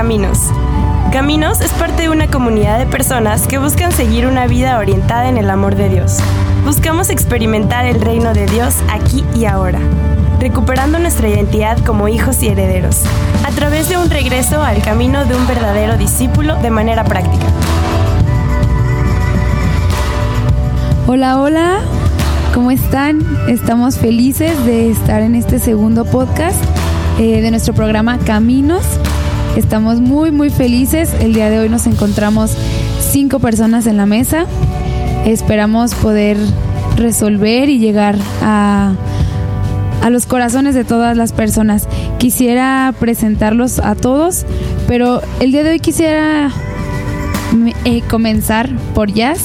Caminos. Caminos es parte de una comunidad de personas que buscan seguir una vida orientada en el amor de Dios. Buscamos experimentar el reino de Dios aquí y ahora, recuperando nuestra identidad como hijos y herederos, a través de un regreso al camino de un verdadero discípulo de manera práctica. Hola, hola, ¿cómo están? Estamos felices de estar en este segundo podcast eh, de nuestro programa Caminos. Estamos muy, muy felices. El día de hoy nos encontramos cinco personas en la mesa. Esperamos poder resolver y llegar a, a los corazones de todas las personas. Quisiera presentarlos a todos, pero el día de hoy quisiera eh, comenzar por Jazz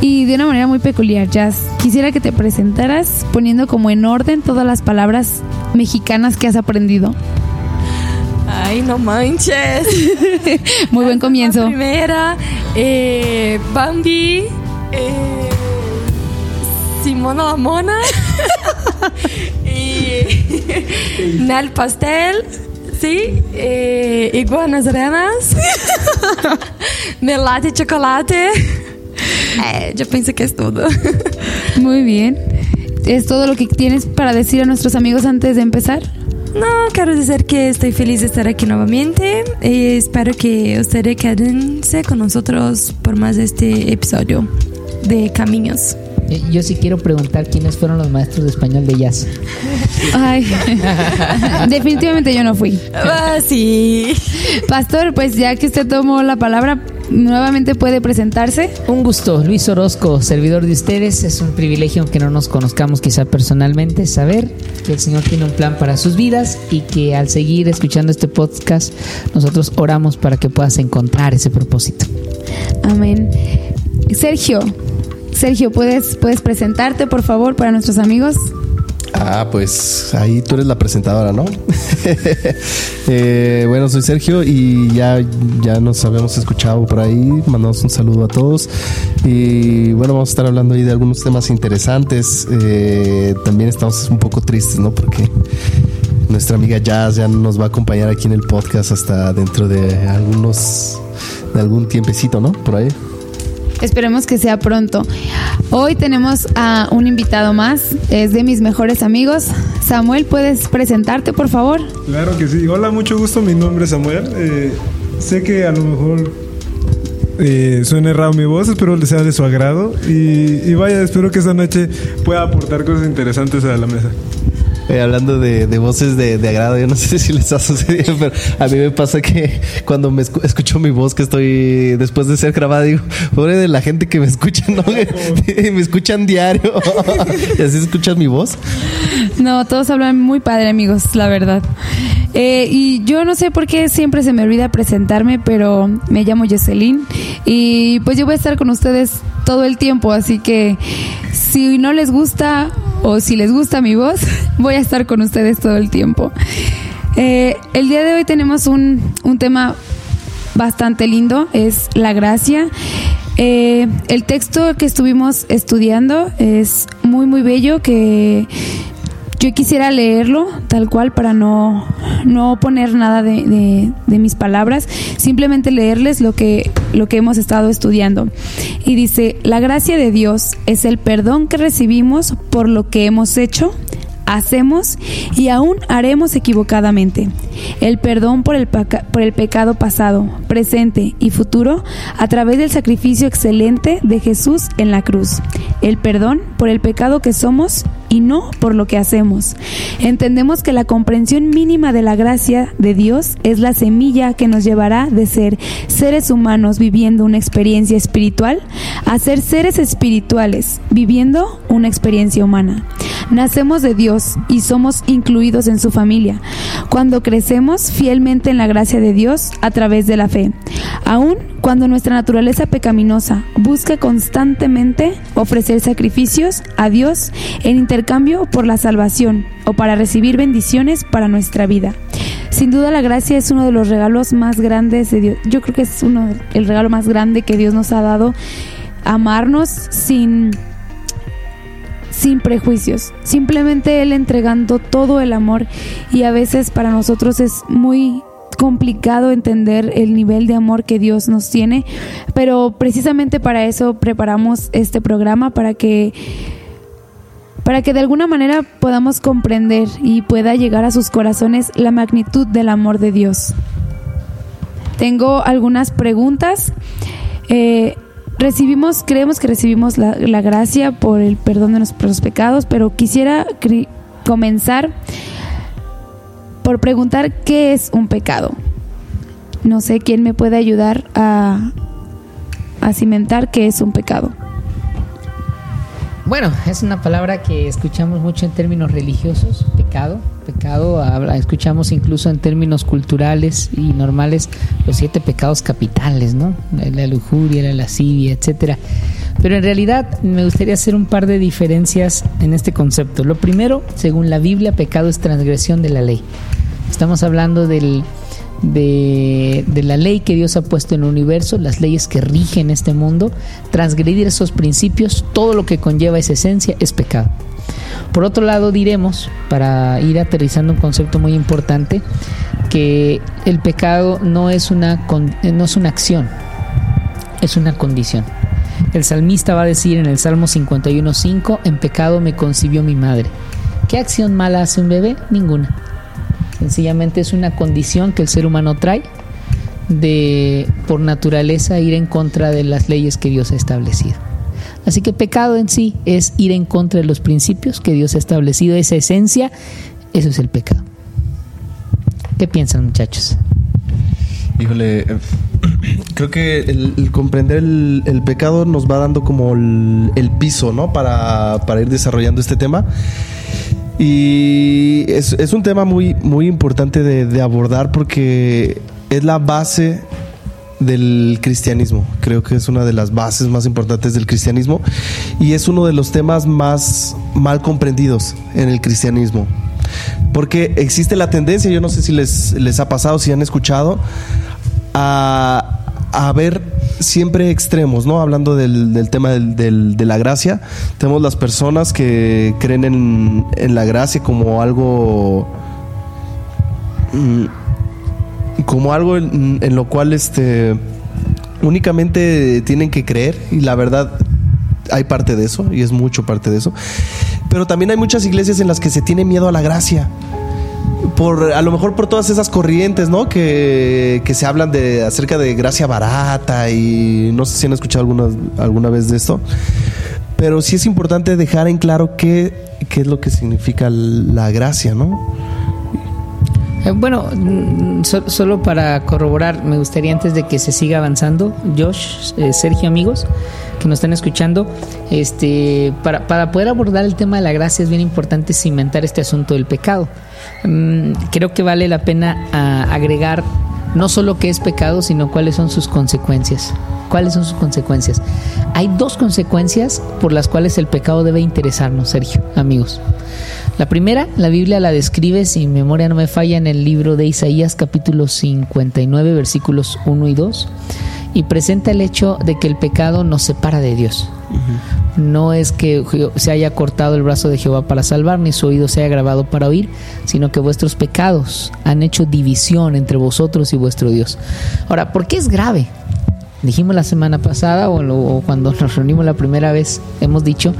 y de una manera muy peculiar, Jazz. Quisiera que te presentaras poniendo como en orden todas las palabras mexicanas que has aprendido. Ay, no manches. muy buen comienzo. La primera, eh, Bambi, eh, Simona la Mona y Nel Pastel. Sí, eh, iguanas renas, melate chocolate. Yo pienso que es todo. Muy bien. ¿Es todo lo que tienes para decir a nuestros amigos antes de empezar? No, quiero decir que estoy feliz de estar aquí nuevamente y espero que ustedes quédense con nosotros por más de este episodio de Caminos. Eh, yo sí quiero preguntar quiénes fueron los maestros de español de jazz. Ay, definitivamente yo no fui. Ah, sí. Pastor, pues ya que usted tomó la palabra, nuevamente puede presentarse. Un gusto, Luis Orozco, servidor de ustedes. Es un privilegio que no nos conozcamos quizá personalmente, saber que el Señor tiene un plan para sus vidas y que al seguir escuchando este podcast, nosotros oramos para que puedas encontrar ese propósito. Amén. Sergio, Sergio, ¿puedes, ¿puedes presentarte, por favor, para nuestros amigos? Ah, pues ahí tú eres la presentadora, ¿no? eh, bueno, soy Sergio y ya, ya nos habíamos escuchado por ahí. Mandamos un saludo a todos. Y bueno, vamos a estar hablando ahí de algunos temas interesantes. Eh, también estamos un poco tristes, ¿no? Porque nuestra amiga Jazz ya nos va a acompañar aquí en el podcast hasta dentro de algunos, de algún tiempecito, ¿no? Por ahí. Esperemos que sea pronto. Hoy tenemos a un invitado más, es de mis mejores amigos. Samuel, ¿puedes presentarte, por favor? Claro que sí. Hola, mucho gusto. Mi nombre es Samuel. Eh, sé que a lo mejor eh, suene raro mi voz, espero les sea de su agrado. Y, y vaya, espero que esta noche pueda aportar cosas interesantes a la mesa. Eh, hablando de, de voces de, de, agrado, yo no sé si les ha sucedido, pero a mí me pasa que cuando me escu escucho mi voz que estoy después de ser grabada, digo, pobre de la gente que me escucha, ¿no? me escuchan diario. ¿Y así escuchas mi voz? No, todos hablan muy padre, amigos, la verdad. Eh, y yo no sé por qué siempre se me olvida presentarme, pero me llamo Jocelyn y pues yo voy a estar con ustedes todo el tiempo, así que si no les gusta o si les gusta mi voz, voy a estar con ustedes todo el tiempo. Eh, el día de hoy tenemos un, un, tema bastante lindo, es la gracia. Eh, el texto que estuvimos estudiando es muy, muy bello, que yo quisiera leerlo tal cual para no, no poner nada de, de, mis palabras, simplemente leerles lo que, lo que hemos estado estudiando. Y dice, la gracia de Dios es el perdón que recibimos por lo que hemos hecho, hacemos y aún haremos equivocadamente. El perdón por el, por el pecado pasado, presente y futuro a través del sacrificio excelente de Jesús en la cruz. El perdón por el pecado que somos y no por lo que hacemos. Entendemos que la comprensión mínima de la gracia de Dios es la semilla que nos llevará de ser seres humanos viviendo una experiencia espiritual a ser seres espirituales viviendo una experiencia humana. Nacemos de Dios y somos incluidos en su familia cuando crecemos fielmente en la gracia de Dios a través de la fe. Aún cuando nuestra naturaleza pecaminosa busca constantemente ofrecer sacrificios a Dios en intercambio por la salvación o para recibir bendiciones para nuestra vida. Sin duda la gracia es uno de los regalos más grandes de Dios. Yo creo que es uno el regalo más grande que Dios nos ha dado amarnos sin sin prejuicios, simplemente Él entregando todo el amor y a veces para nosotros es muy complicado entender el nivel de amor que Dios nos tiene, pero precisamente para eso preparamos este programa, para que para que de alguna manera podamos comprender y pueda llegar a sus corazones la magnitud del amor de Dios. Tengo algunas preguntas. Eh, recibimos, creemos que recibimos la, gracia por el perdón de nuestros pecados, pero quisiera comenzar por preguntar qué es un pecado. No sé quién me puede ayudar a, a cimentar qué es un pecado. Bueno, es una palabra que escuchamos mucho en términos religiosos, pecado. Pecado, escuchamos incluso en términos culturales y normales los siete pecados capitales, ¿no? La lujuria, la lascivia, etcétera. Pero en realidad me gustaría hacer un par de diferencias en este concepto. Lo primero, según la Biblia, pecado es transgresión de la ley. Estamos hablando del de, la ley que Dios ha puesto en el universo, las leyes que rigen este mundo, transgredir esos principios, todo lo que conlleva esa esencia es pecado. Por otro lado, diremos, para ir aterrizando un concepto muy importante, que el pecado no es una, no es una acción, es una condición. El salmista va a decir en el Salmo 51.5, en pecado me concibió mi madre. ¿Qué acción mala hace un bebé? Ninguna. Sencillamente es una condición que el ser humano trae de por naturaleza ir en contra de las leyes que Dios ha establecido. Así que pecado en sí es ir en contra de los principios que Dios ha establecido, esa esencia, eso es el pecado. ¿Qué piensan muchachos? Híjole, eh, creo que el, comprender el, pecado nos va dando como el, piso, ¿no? Para, para ir desarrollando este tema. Y es, es un tema muy, muy importante de, abordar porque es la base del cristianismo. Creo que es una de las bases más importantes del cristianismo y es uno de los temas más mal comprendidos en el cristianismo. Porque existe la tendencia, yo no sé si les, les ha pasado, si han escuchado, a, a ver siempre extremos, ¿no? Hablando del, tema de la gracia, tenemos las personas que creen en, la gracia como algo... Mm, como algo en, lo cual este únicamente tienen que creer y la verdad hay parte de eso y es mucho parte de eso. Pero también hay muchas iglesias en las que se tiene miedo a la gracia por a lo mejor por todas esas corrientes, ¿no? Que, se hablan de acerca de gracia barata y no sé si han escuchado alguna, alguna vez de esto. Pero sí es importante dejar en claro qué, qué es lo que significa la gracia, ¿no? Eh, bueno, mm, solo para corroborar, me gustaría antes de que se siga avanzando, Josh, eh, Sergio, amigos, que nos están escuchando, este, para, para poder abordar el tema de la gracia es bien importante cimentar este asunto del pecado. Mm, creo que vale la pena ah, agregar no solo qué es pecado, sino cuáles son sus consecuencias. ¿Cuáles son sus consecuencias? Hay dos consecuencias por las cuales el pecado debe interesarnos, Sergio, amigos. La primera, la Biblia la describe, si mi memoria no me falla, en el libro de Isaías capítulo 59, versículos 1 y 2, y presenta el hecho de que el pecado nos separa de Dios. No es que se haya cortado el brazo de Jehová para salvar, ni su oído se haya grabado para oír, sino que vuestros pecados han hecho división entre vosotros y vuestro Dios. Ahora, ¿por qué es grave? Dijimos la semana pasada o, cuando nos reunimos la primera vez, hemos dicho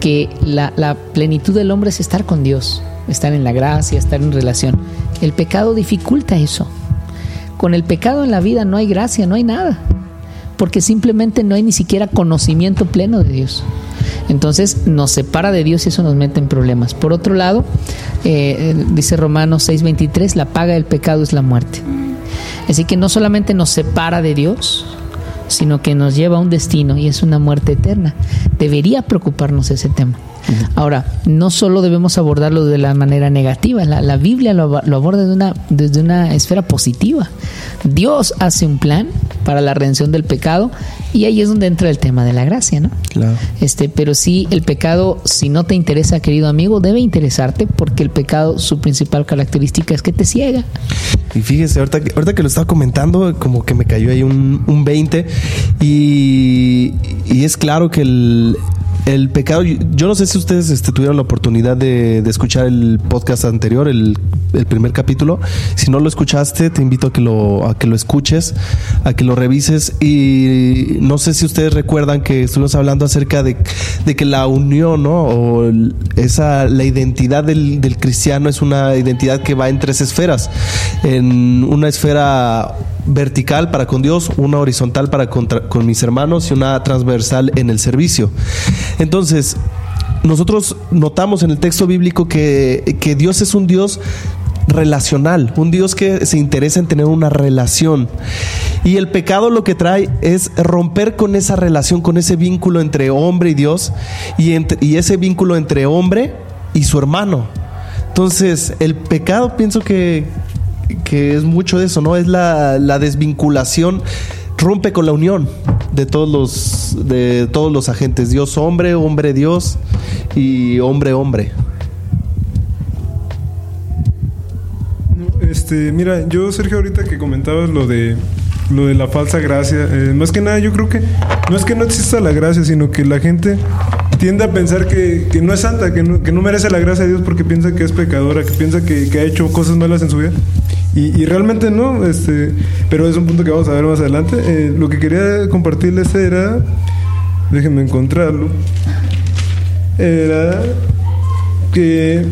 que la, la plenitud del hombre es estar con Dios, estar en la gracia, estar en relación. El pecado dificulta eso. Con el pecado en la vida no hay gracia, no hay nada porque simplemente no hay ni siquiera conocimiento pleno de Dios. Entonces nos separa de Dios y eso nos mete en problemas. Por otro lado, eh, dice Romanos 6:23, la paga del pecado es la muerte. Así que no solamente nos separa de Dios, sino que nos lleva a un destino y es una muerte eterna. Debería preocuparnos ese tema. Ahora, no solo debemos abordarlo de la manera negativa, la, Biblia lo, aborda de una, desde una esfera positiva. Dios hace un plan para la redención del pecado y ahí es donde entra el tema de la gracia, ¿no? Claro. Este, pero sí, el pecado, si no te interesa, querido amigo, debe interesarte porque el pecado, su principal característica es que te ciega. Y fíjese, ahorita, ahorita que lo estaba comentando, como que me cayó ahí un, un 20 y, y es claro que el, el pecado, yo no sé si ustedes este, tuvieron la oportunidad de, escuchar el podcast anterior, el, primer capítulo. Si no lo escuchaste, te invito a que lo, a que lo escuches, a que lo revises. Y no sé si ustedes recuerdan que estuvimos hablando acerca de, que la unión, ¿no? O esa, la identidad del cristiano es una identidad que va en tres esferas. En una esfera vertical para con Dios, una horizontal para con mis hermanos y una transversal en el servicio. Entonces, nosotros notamos en el texto bíblico que, que Dios es un Dios relacional, un Dios que se interesa en tener una relación. Y el pecado lo que trae es romper con esa relación, con ese vínculo entre hombre y Dios y, entre, y ese vínculo entre hombre y su hermano. Entonces, el pecado pienso que, que es mucho de eso, ¿no? Es la, la desvinculación rompe con la unión de todos los de todos los agentes. Dios hombre hombre Dios y hombre hombre. Este mira yo Sergio ahorita que comentabas lo de lo de la falsa gracia eh, más que nada yo creo que no es que no exista la gracia sino que la gente tiende a pensar que, que no es santa que no, que no, merece la gracia de Dios porque piensa que es pecadora que piensa que, que ha hecho cosas malas en su vida y, realmente no, este, pero es un punto que vamos a ver más adelante. Eh, lo que quería compartirles era, déjenme encontrarlo, era que,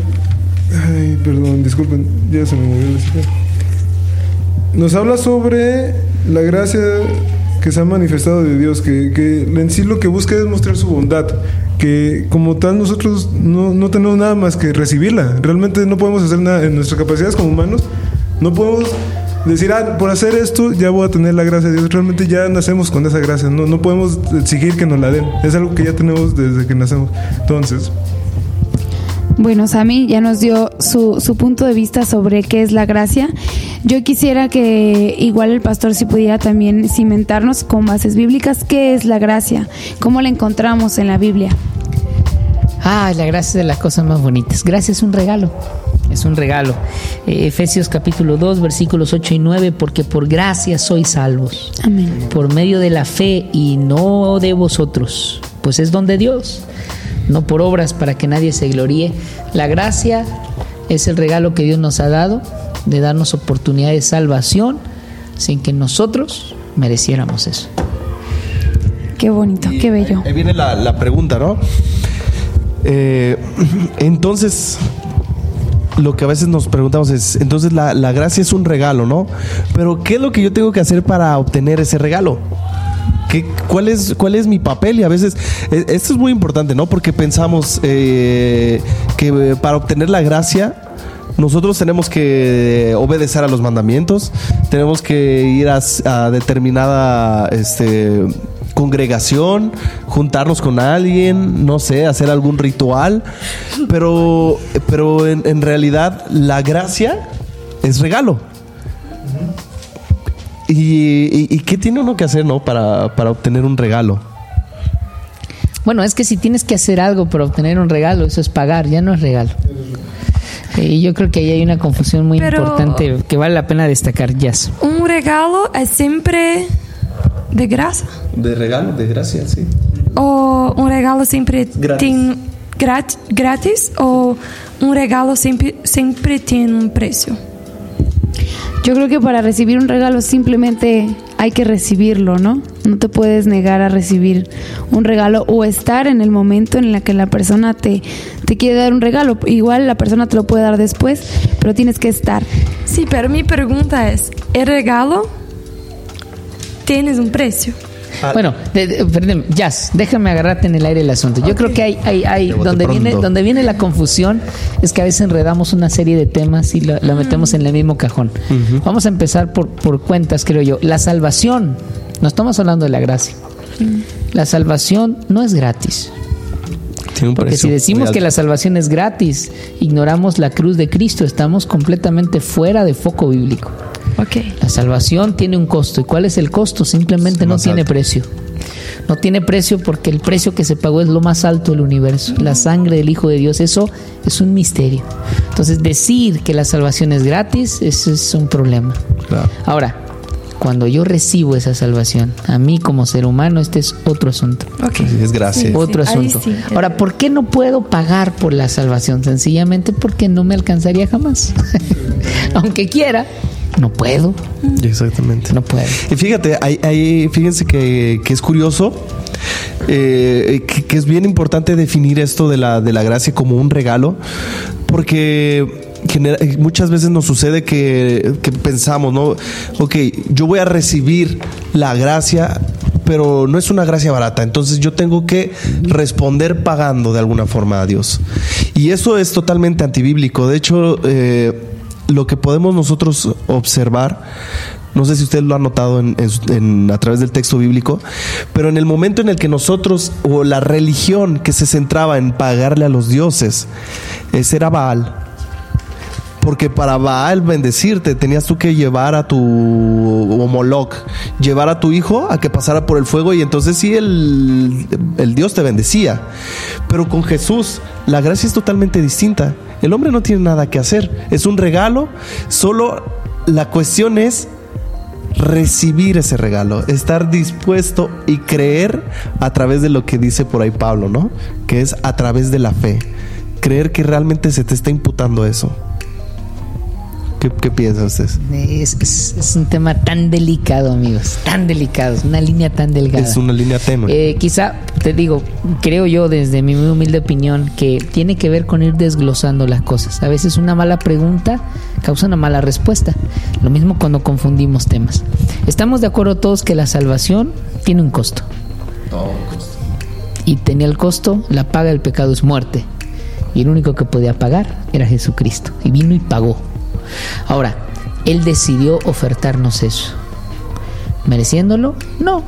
ay, perdón, disculpen, ya se me movió la Nos habla sobre la gracia que se ha manifestado de Dios, que, que en sí lo que busca es mostrar su bondad, que como tal nosotros no, no tenemos nada más que recibirla, realmente no podemos hacer nada en nuestras capacidades como humanos no podemos decir, ah, por hacer esto ya voy a tener la gracia de Dios. Realmente ya nacemos con esa gracia. No, no podemos exigir que nos la den. Es algo que ya tenemos desde que nacemos. Entonces. Bueno, Sami ya nos dio su, su punto de vista sobre qué es la gracia. Yo quisiera que igual el pastor si pudiera también cimentarnos con bases bíblicas qué es la gracia, cómo la encontramos en la Biblia. Ah, la gracia es de las cosas más bonitas. Gracia es un regalo es un regalo. Eh, Efesios capítulo 2, versículos 8 y 9, porque por gracia sois salvos. Amén. Por medio de la fe y no de vosotros, pues es don de Dios, no por obras para que nadie se gloríe. La gracia es el regalo que Dios nos ha dado de darnos oportunidad de salvación sin que nosotros mereciéramos eso. Qué bonito, Y qué bello. Ahí viene la, la pregunta, ¿no? Eh, entonces, lo que a veces nos preguntamos es, entonces la, la, gracia es un regalo, ¿no? Pero ¿qué es lo que yo tengo que hacer para obtener ese regalo? ¿Qué, cuál, es, ¿Cuál es mi papel? Y a veces, eh, esto es muy importante, ¿no? Porque pensamos eh, que para obtener la gracia, nosotros tenemos que obedecer a los mandamientos, tenemos que ir a, a determinada este, congregación, juntarnos con alguien, no sé, hacer algún ritual, pero, pero en, en realidad la gracia es regalo. ¿Y, y, y qué tiene uno que hacer, no? Para, para obtener un regalo. Bueno, es que si tienes que hacer algo para obtener un regalo, eso es pagar, ya no es regalo. Y yo creo que ahí hay una confusión muy Pero- importante que vale la pena destacar, Jazz. Un regalo es siempre de gracia. De regalo, de gracia, sí. O un regalo siempre Gratis. tiene grat- gratis o un regalo siempre, siempre tiene un precio. Yo creo que para recibir un regalo simplemente hay que recibirlo, ¿no? No te puedes negar a recibir un regalo o estar en el momento en el que la persona te, te quiere dar un regalo. Igual la persona te lo puede dar después, pero tienes que estar. Sí, pero mi pregunta es, ¿el regalo tiene un precio? Bueno, de- de- perdón, Jazz, déjame agarrarte en el aire el asunto. Yo creo que hay, hay, hay donde viene, donde viene la confusión es que a veces enredamos una serie de temas y la, la metemos en el mismo cajón. Vamos a empezar por, por cuentas, creo yo. La salvación, no estamos hablando de la gracia. La salvación no es gratis. Porque si decimos que la salvación es gratis, ignoramos la cruz de Cristo, estamos completamente fuera de foco bíblico. Ok. La salvación tiene un costo. ¿Y cuál es el costo? Simplemente Es no tiene alto. precio. No tiene precio porque el precio que se pagó es lo más alto del universo. La sangre del Hijo de Dios. Eso es un misterio. Entonces decir que la salvación es gratis, eso es un problema. Claro. Ahora, cuando yo recibo esa salvación, a mí como ser humano, este es otro asunto. Ok. Sí, es gracia. Sí. Otro asunto. sí. Ahora, ¿por qué no puedo pagar por la salvación? Sencillamente porque no me alcanzaría jamás. Aunque quiera, no puedo, Exactamente. no puedo. Y fíjate, hay, hay- fíjense que, que es curioso, eh, que, que es bien importante definir esto de la, de la gracia como un regalo, porque genera- muchas veces nos sucede que, que pensamos, ¿no? Ok, yo voy a recibir la gracia, pero no es una gracia barata, entonces yo tengo que responder pagando de alguna forma a Dios. Y eso es totalmente antibíblico. De hecho, eh, lo que podemos nosotros observar, no sé si usted lo ha notado en, a través del texto bíblico, pero en el momento en el que nosotros, o la religión que se centraba en pagarle a los dioses, ese era Baal. Porque para Baal bendecirte tenías tú que llevar a tu o Moloch, llevar a tu hijo a que pasara por el fuego y entonces sí el, el Dios te bendecía. Pero con Jesús la gracia es totalmente distinta. El hombre no tiene nada que hacer. Es un regalo. Solo la cuestión es recibir ese regalo, estar dispuesto y creer a través de lo que dice por ahí Pablo, ¿no? Que es a través de la fe. Creer que realmente se te está imputando eso. ¿Qué, qué piensan ustedes? Es, es- es un tema tan delicado, amigos, tan delicado, es una línea tan delgada. Es una línea tenue. Eh, quizá, te digo, creo yo desde mi muy humilde opinión que tiene que ver con ir desglosando las cosas. A veces una mala pregunta causa una mala respuesta. Lo mismo cuando confundimos temas. Estamos de acuerdo todos que la salvación tiene un costo. Y tenía el costo, la paga del pecado es muerte. Y el único que podía pagar era Jesucristo. Y vino y pagó. Ahora, Él decidió ofertarnos eso. ¿Mereciéndolo? No.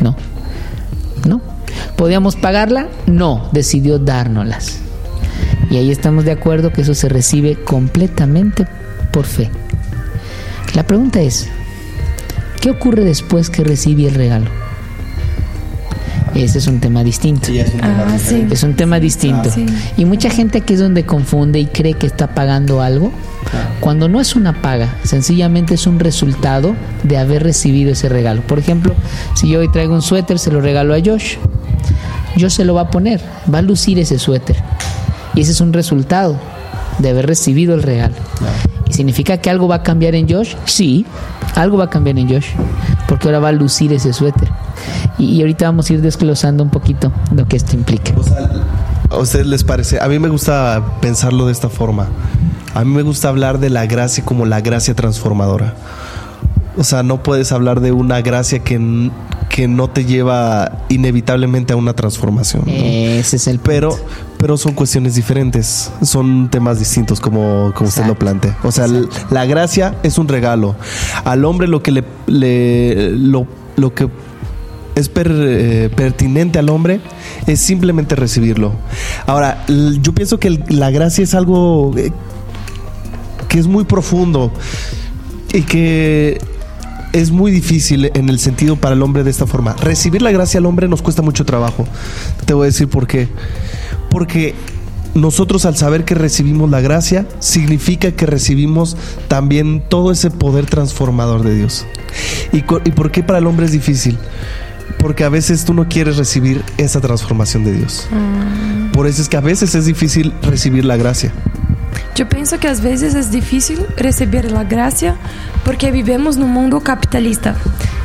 No. ¿No? ¿Podíamos pagarla? No, decidió dárnoslas. Y ahí estamos de acuerdo que eso se recibe completamente por fe. La pregunta es, ¿qué ocurre después que recibí el regalo? Ese es un tema distinto. Ah, sí. Es un tema distinto. Sí. Y mucha gente aquí es donde confunde y cree que está pagando algo, cuando no es una paga, sencillamente es un resultado de haber recibido ese regalo. Por ejemplo, si yo hoy traigo un suéter, se lo regalo a Josh, Josh se lo va a poner, va a lucir ese suéter. Y ese es un resultado de haber recibido el regalo. ¿Y significa que algo va a cambiar en Josh? Sí, algo va a cambiar en Josh, porque ahora va a lucir ese suéter. Y, y ahorita vamos a ir desglosando un poquito lo que esto implica. ¿A ustedes les parece? A mí me gusta pensarlo de esta forma. A mí me gusta hablar de la gracia como la gracia transformadora. O sea, no puedes hablar de una gracia que, que no te lleva inevitablemente a una transformación. ¿no? Ese es el punto. Pero, pero son cuestiones diferentes, son temas distintos como, como usted lo plantea. O sea, la gracia es un regalo. Al hombre lo que le, le- lo, lo que es per- eh, pertinente al hombre es simplemente recibirlo. Ahora, yo pienso que el- la gracia es algo eh, que es muy profundo y que es muy difícil en el sentido para el hombre de esta forma. Recibir la gracia al hombre nos cuesta mucho trabajo. Te voy a decir por qué. Porque nosotros al saber que recibimos la gracia, significa que recibimos también todo ese poder transformador de Dios. ¿Y, y por qué para el hombre es difícil? Porque a veces tú no quieres recibir esa transformación de Dios. Por eso es que a veces es difícil recibir la gracia. Eu penso que às vezes é difícil receber a graça porque vivemos num mundo capitalista.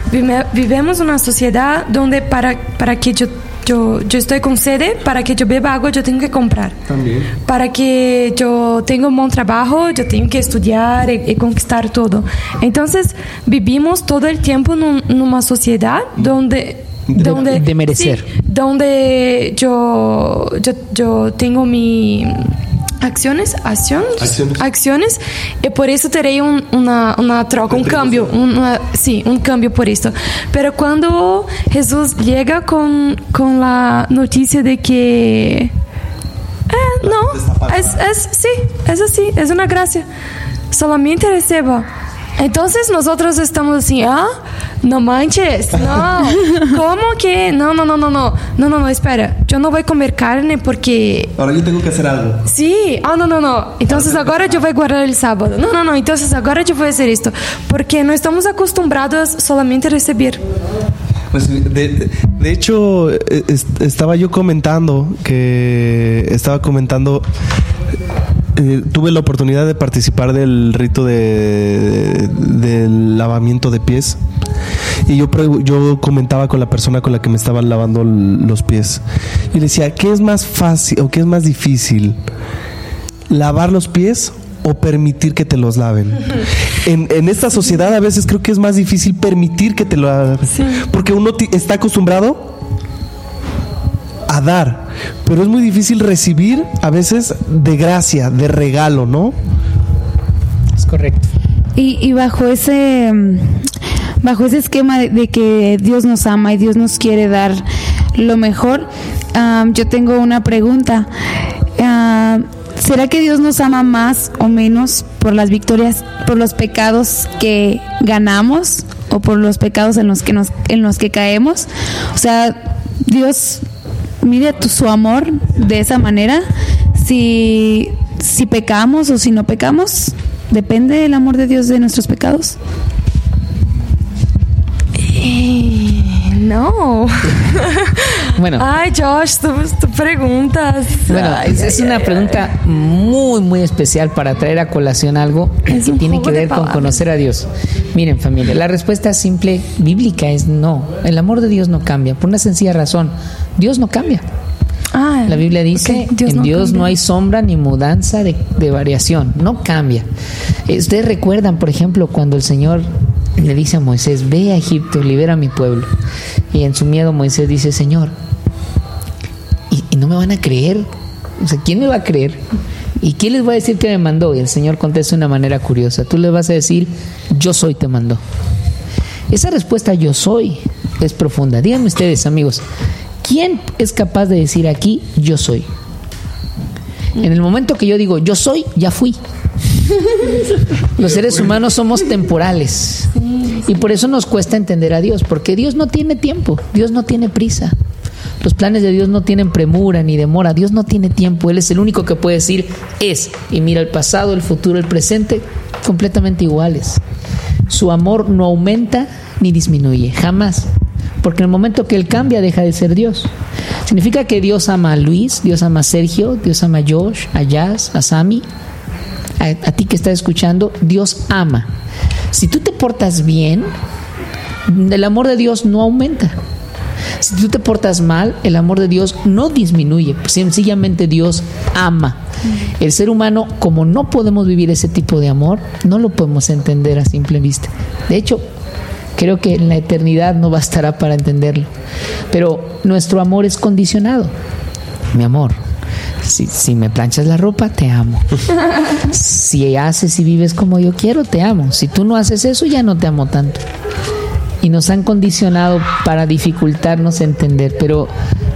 Vive- Vivemos numa sociedade onde para, para que eu, eu, eu estou com sede, para que eu beba água, eu tenho que comprar. Também. Para que eu tenha um bom trabalho, eu tenho que estudar e, e conquistar tudo. Então, vivimos todo o tempo num, numa sociedade onde donde de merecer. sí, donde yo, yo, yo tengo mi acciones, acciones, Acciones. acciones, y por eso terei un- una, una troca, un cambio, una, sí, un cambio por esto. Pero cuando Jesús llega con, con la noticia de que eh, no, es, es, sí, es así, es una gracia. Solamente receba. Entonces nosotros estamos así, ah, No manches, no. ¿Cómo que? No, no, no, no, no. No, no, no, espera. Yo no voy a comer carne porque. Ahora yo tengo que hacer algo. Sí, ah, no, no, no. Entonces ahora yo voy a guardar el sábado. No, no, no. Entonces ahora yo voy a hacer esto. Porque no estamos acostumbrados solamente a recibir. Pues de, de hecho, eh, est- estaba yo comentando que estaba comentando. Eh, tuve la oportunidad de participar del rito de, del lavamiento de pies y yo, yo comentaba con la persona con la que me estaban lavando los pies y le decía, ¿qué es más fácil o qué es más difícil? ¿Lavar los pies o permitir que te los laven? En, en esta sociedad a veces creo que es más difícil permitir que te lo laven. Porque uno está acostumbrado dar, pero es muy difícil recibir a veces de gracia, de regalo, ¿no? Es correcto. Y, y bajo ese mm, bajo ese esquema de, de que Dios nos ama y Dios nos quiere dar lo mejor, am, yo tengo una pregunta. ¿Será que Dios nos ama más o menos por las victorias, por los pecados que ganamos o por los pecados en los que nos, en los que caemos? O sea, Dios mide tu, su amor de esa manera. Si, si pecamos o si no pecamos, depende el amor de Dios de nuestros pecados. Eh, No. Bueno, Ay, Josh, tú, tú preguntas. bueno, Ay, es, ay, es ay, una ay. pregunta muy, muy especial para traer a colación algo Es que tiene que ver con conocer a Dios. Miren, familia, la respuesta simple bíblica es no. El amor de Dios no cambia, por una sencilla razón. Dios no cambia. Ah, La Biblia dice, ok, en Dios cambia. no hay sombra ni mudanza de, de variación, no cambia. Eh, Ustedes recuerdan, por ejemplo, cuando el Señor le dice a Moisés, ve a Egipto, libera a mi pueblo. Y en su miedo Moisés dice, Señor, ¿y, no me van a creer? O sea, ¿quién me va a creer? ¿Y quién les va a decir que me mandó? Y el Señor contesta de una manera curiosa. Tú le vas a decir, yo soy te mandó. Esa respuesta yo soy es profunda. Díganme ustedes, amigos, ¿quién es capaz de decir aquí yo soy? En el momento que yo digo yo soy, ya fui. Los seres humanos somos temporales. Y por eso nos cuesta entender a Dios, porque Dios no tiene tiempo, Dios no tiene prisa. Los planes de Dios no tienen premura ni demora, Dios no tiene tiempo, Él es el único que puede decir es. Y mira el pasado, el futuro, el presente, completamente iguales. Su amor no aumenta ni disminuye, jamás. Porque en el momento que Él cambia, deja de ser Dios. Significa que Dios ama a Luis, Dios ama a Sergio, Dios ama a Josh, a Jazz, a Sammy, a, ti que estás escuchando, Dios ama. Si tú te portas bien, el amor de Dios no aumenta. Si tú te portas mal, el amor de Dios no disminuye. Sencillamente Dios ama. El ser humano, como no podemos vivir ese tipo de amor, no lo podemos entender a simple vista. De hecho, creo que en la eternidad no bastará para entenderlo. Pero nuestro amor es condicionado. Mi amor, si, si me planchas la ropa, te amo. Si haces y vives como yo quiero, te amo. Si tú no haces eso, ya no te amo tanto. Y nos han condicionado para dificultarnos entender. Pero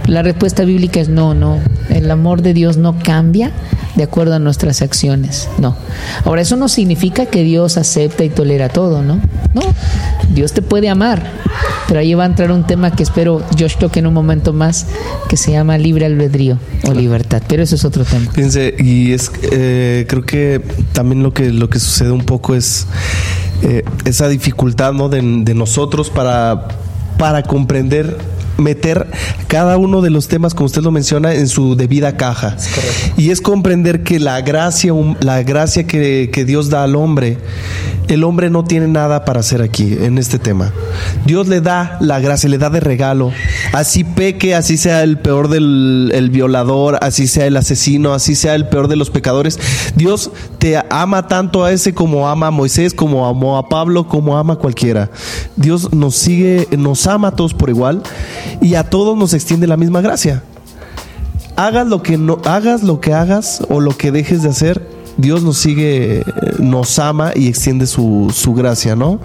la respuesta bíblica es no, no. El amor de Dios no cambia de acuerdo a nuestras acciones. No. Ahora, eso no significa que Dios acepta y tolera todo, ¿no? No. Dios te puede amar. Pero ahí va a entrar un tema que espero Josh toque en un momento más, que se llama libre albedrío o libertad. Pero eso es otro tema. Fíjense, y es eh, creo que también lo que lo que sucede un poco es eh, esa dificultad ¿no? de, de nosotros para, para comprender meter cada uno de los temas, como usted lo menciona, en su debida caja. y es comprender que la gracia, la gracia que, que Dios da al hombre, el hombre no tiene nada para hacer aquí en este tema. Dios le da la gracia, le da de regalo. Así peque, así sea el peor del el violador, así sea el asesino, así sea el peor de los pecadores. Dios te ama tanto a ese como ama a Moisés, como amó a Pablo, como ama a cualquiera. Dios nos sigue, nos ama a todos por igual y a todos nos extiende la misma gracia. Hagas lo que no hagas lo que hagas o lo que dejes de hacer, Dios nos sigue, nos ama y extiende su, su gracia, ¿no?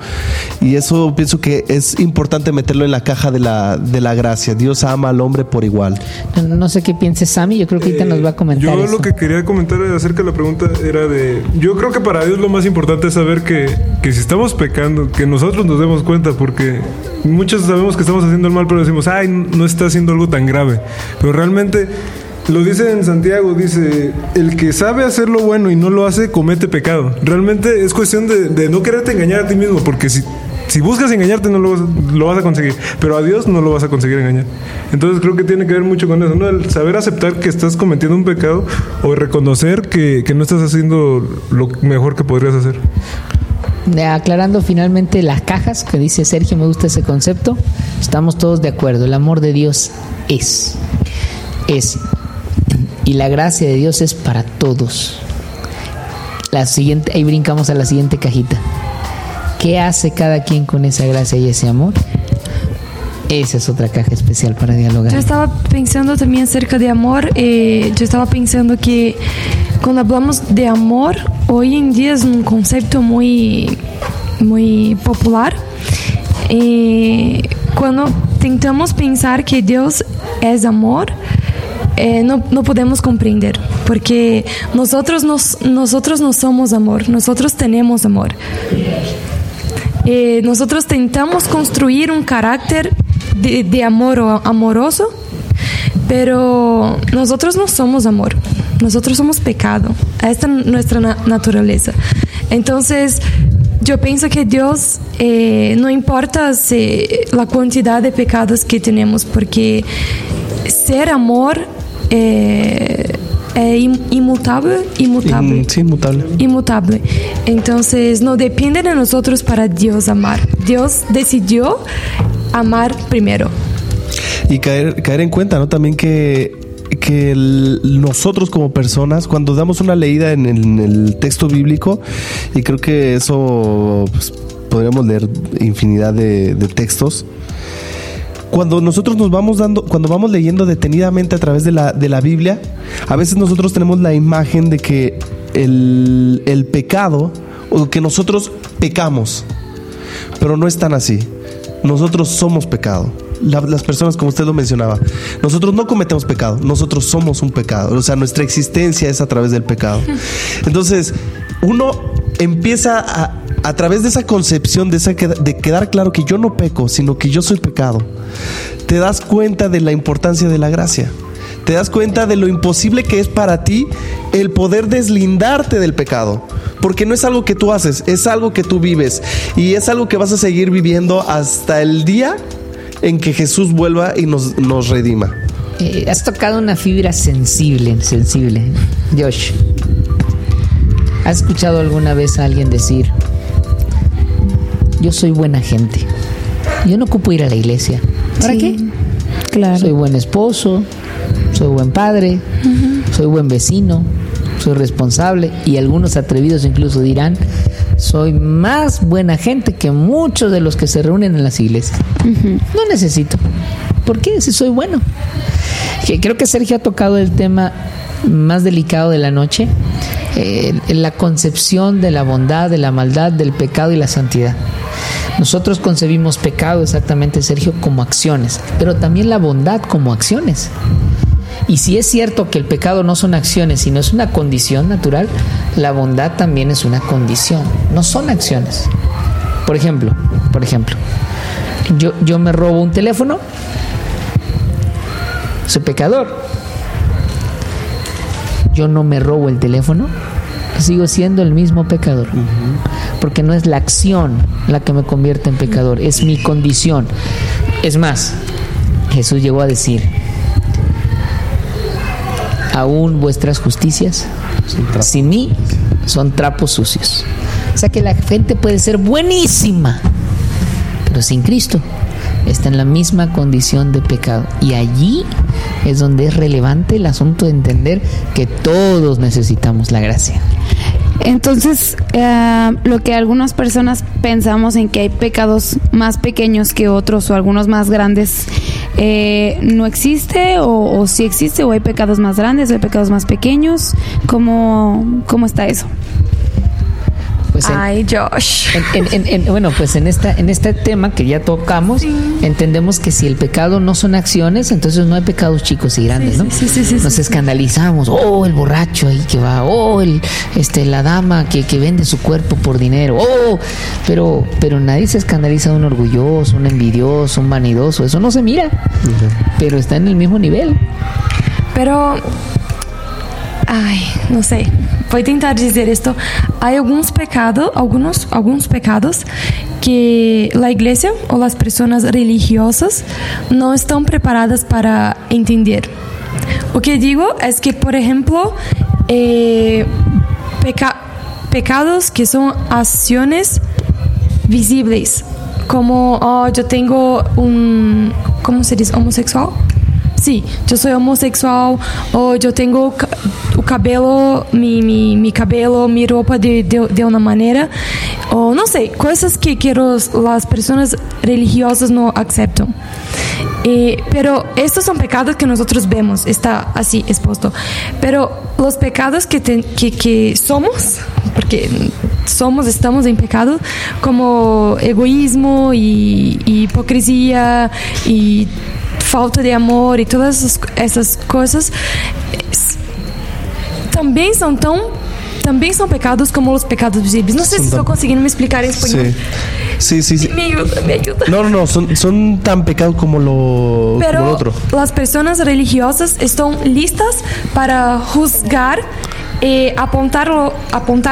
Y eso pienso que es importante meterlo en la caja de la, de la gracia. Dios ama al hombre por igual. No, no sé qué piense Sammy, yo creo que ahorita nos va a comentar. Yo eso. lo que quería comentar acerca de la pregunta era de... Yo creo que para Dios lo más importante es saber que, que si estamos pecando, que nosotros nos demos cuenta, porque muchos sabemos que estamos haciendo el mal, pero decimos, ay, no está haciendo algo tan grave. Pero realmente... Lo dice en Santiago, dice, el que sabe hacer lo bueno y no lo hace, comete pecado. Realmente es cuestión de, de no quererte engañar a ti mismo, porque si, si buscas engañarte no lo, lo vas a conseguir, pero a Dios no lo vas a conseguir engañar. Entonces creo que tiene que ver mucho con eso, ¿no? El saber aceptar que estás cometiendo un pecado o reconocer que, que no estás haciendo lo mejor que podrías hacer. Aclarando finalmente las cajas que dice Sergio, me gusta ese concepto. Estamos todos de acuerdo. El amor de Dios es. Es. Y la gracia de Dios es para todos. La siguiente, ahí brincamos a la siguiente cajita. ¿Qué hace cada quien con esa gracia y ese amor? Esa es otra caja especial para dialogar. Yo estaba pensando también acerca de amor. eh, yo estaba pensando que cuando hablamos de amor, hoy en día es un concepto muy, muy popular. Eh, cuando tentamos pensar que Dios es amor, eh, no, no podemos comprender, porque nosotros, nos, nosotros no somos amor, nosotros tenemos amor. Eh, nosotros tentamos construir un carácter de, amor o amoroso, pero nosotros no somos amor, nosotros somos pecado. Esta es nuestra na- naturaleza. Entonces, yo pienso que Dios eh, no importa la cantidad de pecados que tenemos, porque ser amor eh, es im- inmutable, inmutable In- sí, inmutable. inmutable. Entonces, no depende de nosotros para Dios amar. Dios decidió amar primero. Y caer, caer en cuenta, ¿no? También que, que el- nosotros como personas, cuando damos una leída en el, en el texto bíblico, y creo que eso pues, podríamos leer infinidad de, de textos, cuando nosotros nos vamos dando, cuando vamos leyendo detenidamente a través de la, de la Biblia, a veces nosotros tenemos la imagen de que el, el pecado, o que nosotros pecamos, pero no es tan así. Nosotros somos pecado. La- las personas, como usted lo mencionaba, nosotros no cometemos pecado, nosotros somos un pecado. O sea, nuestra existencia es a través del pecado. Entonces, uno empieza a, a través de esa concepción, de, esa, de quedar claro que yo no peco, sino que yo soy pecado. Te das cuenta de la importancia de la gracia. Te das cuenta de lo imposible que es para ti el poder deslindarte del pecado. Porque no es algo que tú haces, es algo que tú vives. Y es algo que vas a seguir viviendo hasta el día en que Jesús vuelva y nos, nos redima. Eh, has tocado una fibra sensible, sensible. Josh, ¿has escuchado alguna vez a alguien decir, yo soy buena gente, yo no ocupo ir a la iglesia? ¿Para Sí, qué? Claro. Soy buen esposo, soy buen padre, soy buen vecino, soy responsable y algunos atrevidos incluso dirán, soy más buena gente que muchos de los que se reúnen en las iglesias. No necesito. ¿Por qué? Si soy bueno. Que Creo que Sergio ha tocado el tema más delicado de la noche, eh, la concepción de la bondad, de la maldad, del pecado y la santidad. Nosotros concebimos pecado exactamente, Sergio, como acciones, pero también la bondad como acciones. Y si es cierto que el pecado no son acciones, sino es una condición natural, la bondad también es una condición, no son acciones. Por ejemplo, por ejemplo, yo, yo me robo un teléfono, soy pecador. Yo no me robo el teléfono, sigo siendo el mismo pecador. Porque no es la acción la que me convierte en pecador, es mi condición. Es más, Jesús llegó a decir, aún vuestras justicias sin mí son trapos sucios. O sea que la gente puede ser buenísima, pero sin Cristo está en la misma condición de pecado. Y allí es donde es relevante el asunto de entender que todos necesitamos la gracia. Entonces, eh, lo que algunas personas pensamos en que hay pecados más pequeños que otros o algunos más grandes, eh, ¿no existe o, o sí existe o hay pecados más grandes o hay pecados más pequeños? ¿Cómo, cómo está eso? Pues en- Ay, Josh. En- en- en- bueno, pues en esta en este tema que ya tocamos, entendemos que si el pecado no son acciones, entonces no hay pecados chicos y grandes, Sí, ¿no? sí, sí, sí, Nos sí. escandalizamos, oh, el borracho ahí que va, oh, el este la dama que, que vende su cuerpo por dinero, oh, pero pero nadie se escandaliza de un orgulloso, un envidioso, un vanidoso, eso no se mira. Pero está en el mismo nivel. Pero, ai, não sei. Vou tentar dizer isto. Há alguns pecados, alguns, alguns pecados que a igreja ou as pessoas religiosas não estão preparadas para entender. O que digo é que, por exemplo, eh, peca- pecados que são ações visíveis, como oh, eu tenho um, como se diz, homossexual? Sim, eu sou homossexual, ou eu tenho ca- o cabelo, mi, mi, mi cabelo, mi roupa de, de, uma maneira, ou não sei, coisas que, que os, as pessoas religiosas não aceitam. Eh, pero estos son pecados que nosotros vemos, está así expuesto. Pero los pecados que, que somos, porque somos, estamos en pecado, como egoísmo y, y hipocresía y falta de amor y todas esas, esas cosas, es- también son tan... También son pecados como los pecados sé si Son estoy tan- consiguiendo me explicar español. Sí. Sí, sí, sí. Me ayuda, me ayuda. No, no, no, son, son tan pecados como lo, como Pero lo otro. las personas religiosas están listas para juzgar y apuntar,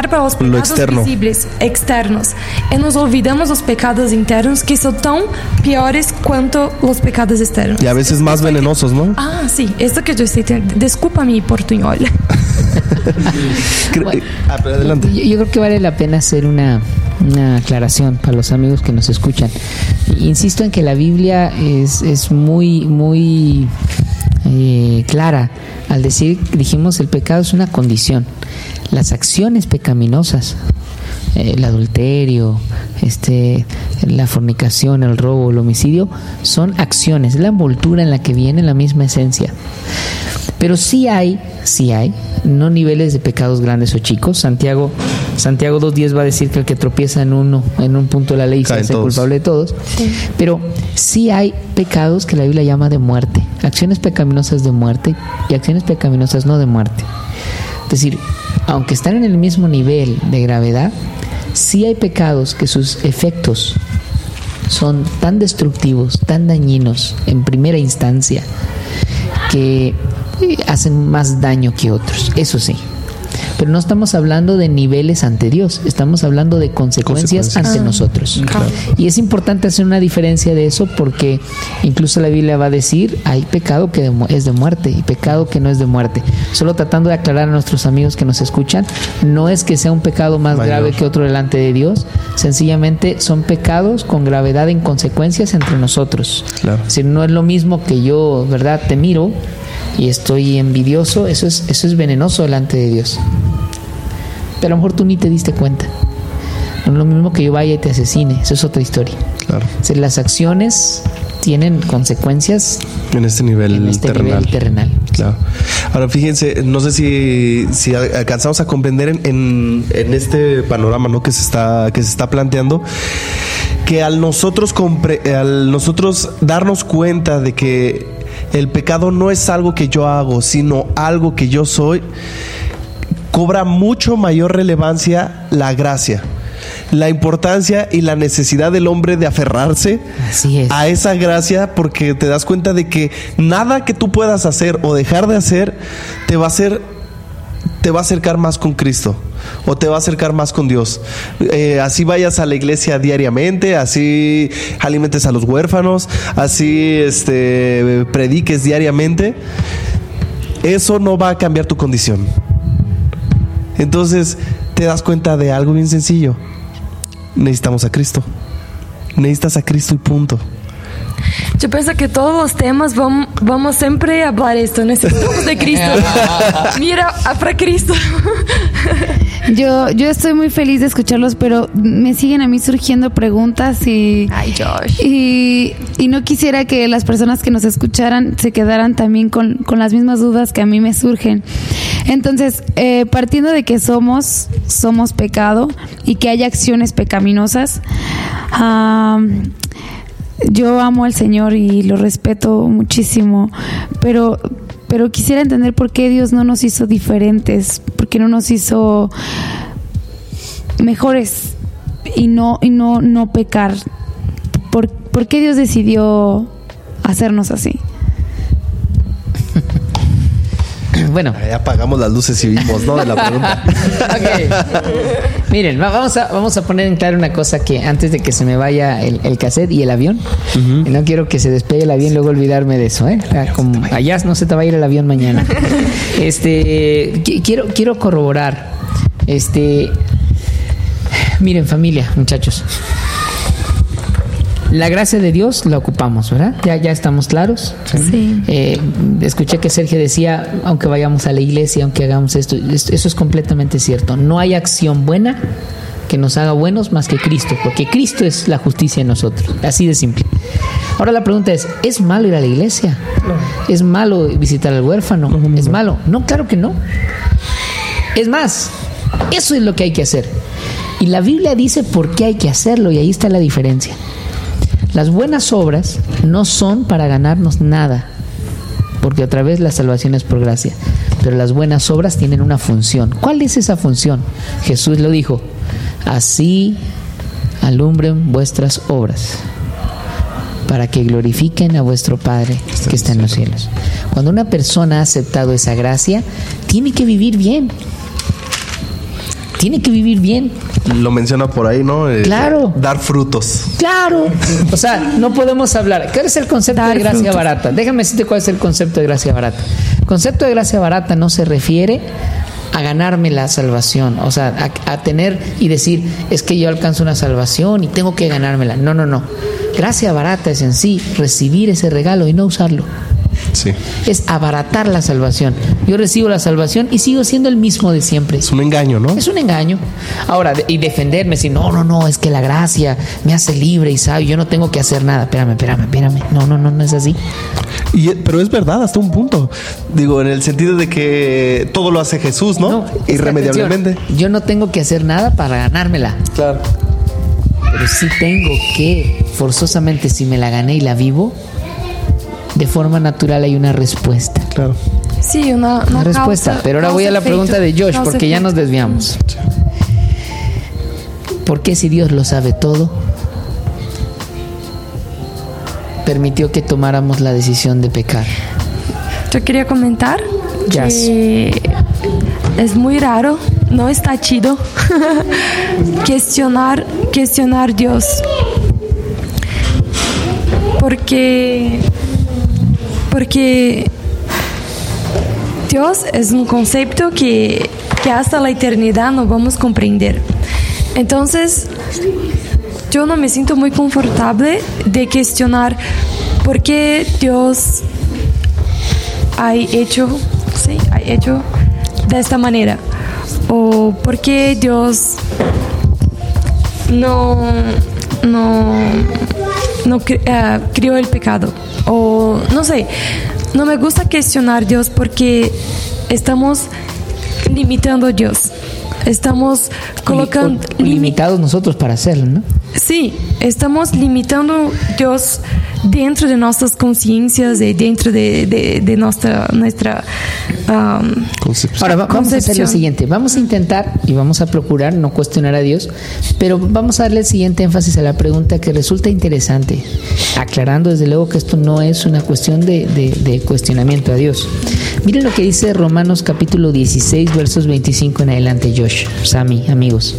para los Lo pecados externo. visibles, externos. Y nos olvidamos los pecados internos que son tan peores cuanto los pecados externos. Y a veces más venenosos, ¿no? Ah, sí, esto que yo estoy... Disculpa mi portuñol. Bueno. ah, adelante. Yo, yo creo que vale la pena hacer una, una aclaración para los amigos que nos escuchan. Insisto en que la Biblia es, es muy, muy eh, clara al decir, dijimos, el pecado es una condición. Las acciones pecaminosas, eh, el adulterio, este, la fornicación, el robo, el homicidio, son acciones, es la envoltura en la que viene la misma esencia. Pero sí hay, sí hay, no niveles de pecados grandes o chicos. Santiago, Santiago 2.10 va a decir que el que tropieza en uno, en un punto de la ley se hace culpable de todos. Pero sí hay pecados que la Biblia llama de muerte, acciones pecaminosas de muerte y acciones pecaminosas no de muerte. Es decir, aunque están en el mismo nivel de gravedad, sí hay pecados que sus efectos son tan destructivos, tan dañinos en primera instancia, que eh, hacen más daño que otros, eso sí. Pero no estamos hablando de niveles ante Dios, estamos hablando de consecuencias, Consecuencias. ante Ah, nosotros. claro. Y es importante hacer una diferencia de eso porque incluso la Biblia va a decir, hay pecado que es de muerte y pecado que no es de muerte. Solo tratando de aclarar a nuestros amigos que nos escuchan, no es que sea un pecado más Mayor. grave que otro delante de Dios, sencillamente son pecados con gravedad en consecuencias entre nosotros. Claro. Es decir, no es lo mismo que yo, ¿verdad? Te miro y estoy envidioso, eso es, eso es venenoso delante de Dios. Pero a lo mejor tú ni te diste cuenta. No es lo mismo que yo vaya y te asesine, eso es otra historia. Claro. Las acciones tienen consecuencias En este nivel en este terrenal. nivel terrenal. Claro. Ahora fíjense, no sé si, si alcanzamos a comprender en, en- en este panorama ¿no? que, se está, que se está planteando que al nosotros, compre- al nosotros darnos cuenta de que el pecado no es algo que yo hago, sino algo que yo soy, cobra mucho mayor relevancia la gracia. La importancia y la necesidad del hombre de aferrarse es. a esa gracia porque te das cuenta de que nada que tú puedas hacer o dejar de hacer te va a hacer te va a acercar más con Cristo o te va a acercar más con Dios. Eh, así vayas a la iglesia diariamente, así alimentes a los huérfanos, así este, prediques diariamente, eso no va a cambiar tu condición. Entonces te das cuenta de algo bien sencillo. Necesitamos a Cristo. Necesitas a Cristo y punto. Yo pienso que todos los temas vamos, vamos siempre a hablar esto. Necesitamos de Cristo. Mira a- para Cristo. Yo, yo estoy muy feliz de escucharlos, pero me siguen a mí surgiendo preguntas y, Ay, Josh. y, y no quisiera que las personas que nos escucharan se quedaran también con, con las mismas dudas que a mí me surgen. Entonces, eh, partiendo de que somos, somos pecado y que hay acciones pecaminosas, ah, yo amo al Señor y lo respeto muchísimo, pero, pero quisiera entender por qué Dios no nos hizo diferentes, por qué no nos hizo mejores y no, y no, no pecar. ¿Por, por qué Dios decidió hacernos así? Bueno, Ahí apagamos las luces y vimos, ¿no? De la pregunta. Ok. Miren, va- vamos a, vamos a poner en claro una cosa que antes de que se me vaya el, el cassette y el avión, no quiero que se despegue el avión y luego olvidarme de eso, ¿eh? Sea, como allá no se te va a ir el avión mañana. Este, qui- quiero, quiero corroborar. Este, miren familia, muchachos. La gracia de Dios la ocupamos, ¿verdad? Ya, ya estamos claros. Sí. Eh, escuché que Sergio decía, aunque vayamos a la iglesia, aunque hagamos esto, es- eso es completamente cierto. No hay acción buena que nos haga buenos más que Cristo, porque Cristo es la justicia en nosotros, así de simple. Ahora la pregunta es, ¿es malo ir a la iglesia? ¿Es malo visitar al huérfano? ¿Es malo? No, claro que no. Es más, eso es lo que hay que hacer. Y la Biblia dice por qué hay que hacerlo y ahí está la diferencia. Las buenas obras no son para ganarnos nada, porque otra vez la salvación es por gracia. Pero las buenas obras tienen una función. ¿Cuál es esa función? Jesús lo dijo, así alumbren vuestras obras para que glorifiquen a vuestro Padre que está en los cielos. Cuando una persona ha aceptado esa gracia, tiene que vivir bien. Tiene que vivir bien. Lo menciona por ahí, ¿no? Eh, Claro. Dar frutos. Claro. O sea, no podemos hablar. ¿Cuál es el concepto Dar de gracia frutos. barata? Déjame decirte cuál es el concepto de gracia barata. El concepto de gracia barata no se refiere a ganarme la salvación, o sea, a, a tener y decir, es que yo alcanzo una salvación y tengo que ganármela. No, no, no. Gracia barata es en sí recibir ese regalo y no usarlo. Sí. Es abaratar la salvación. Yo recibo la salvación y sigo siendo el mismo de siempre. Es un engaño, ¿no? Es un engaño. Ahora, y defenderme, decir, no, no, no, es que la gracia me hace libre y sabio, yo no tengo que hacer nada. Espérame, espérame, espérame. No, no, no, no es así. Y, pero es verdad hasta un punto. Digo, en el sentido de que todo lo hace Jesús, ¿no? Irremediablemente. atención, Yo no tengo que hacer nada para ganármela. Claro. Pero sí tengo que, forzosamente, si me la gané y la vivo, de forma natural hay una respuesta. Claro. Sí, una, una Una respuesta. causa- Pero ahora voy a la pregunta de Josh, porque ya nos desviamos. ¿Por qué si Dios lo sabe todo, permitió que tomáramos la decisión de pecar? Yo quería comentar Yes. que es muy raro, no está chido cuestionar, cuestionar Dios. Porque, porque Dios es un concepto que, que hasta la eternidad no vamos a comprender. Entonces, yo no me siento muy confortable de cuestionar por qué Dios ha hecho, ha hecho de esta manera. O por qué Dios no, no, no crió el pecado. O no sé, no me gusta cuestionar a Dios porque estamos limitando a Dios. Estamos colocando Li- limitados nosotros para hacerlo, ¿no? Sí, estamos limitando Dios dentro de nuestras conciencias y dentro de, de- de nuestra, nuestra um, Concepción. Ahora va- vamos a hacer lo siguiente, vamos a intentar y vamos a procurar no cuestionar a Dios, pero vamos a darle el siguiente énfasis a la pregunta que resulta interesante, aclarando desde luego que esto no es una cuestión de, de- de cuestionamiento a Dios. Miren lo que dice Romanos capítulo 16 versos 25 en adelante, Josh, Sami, amigos.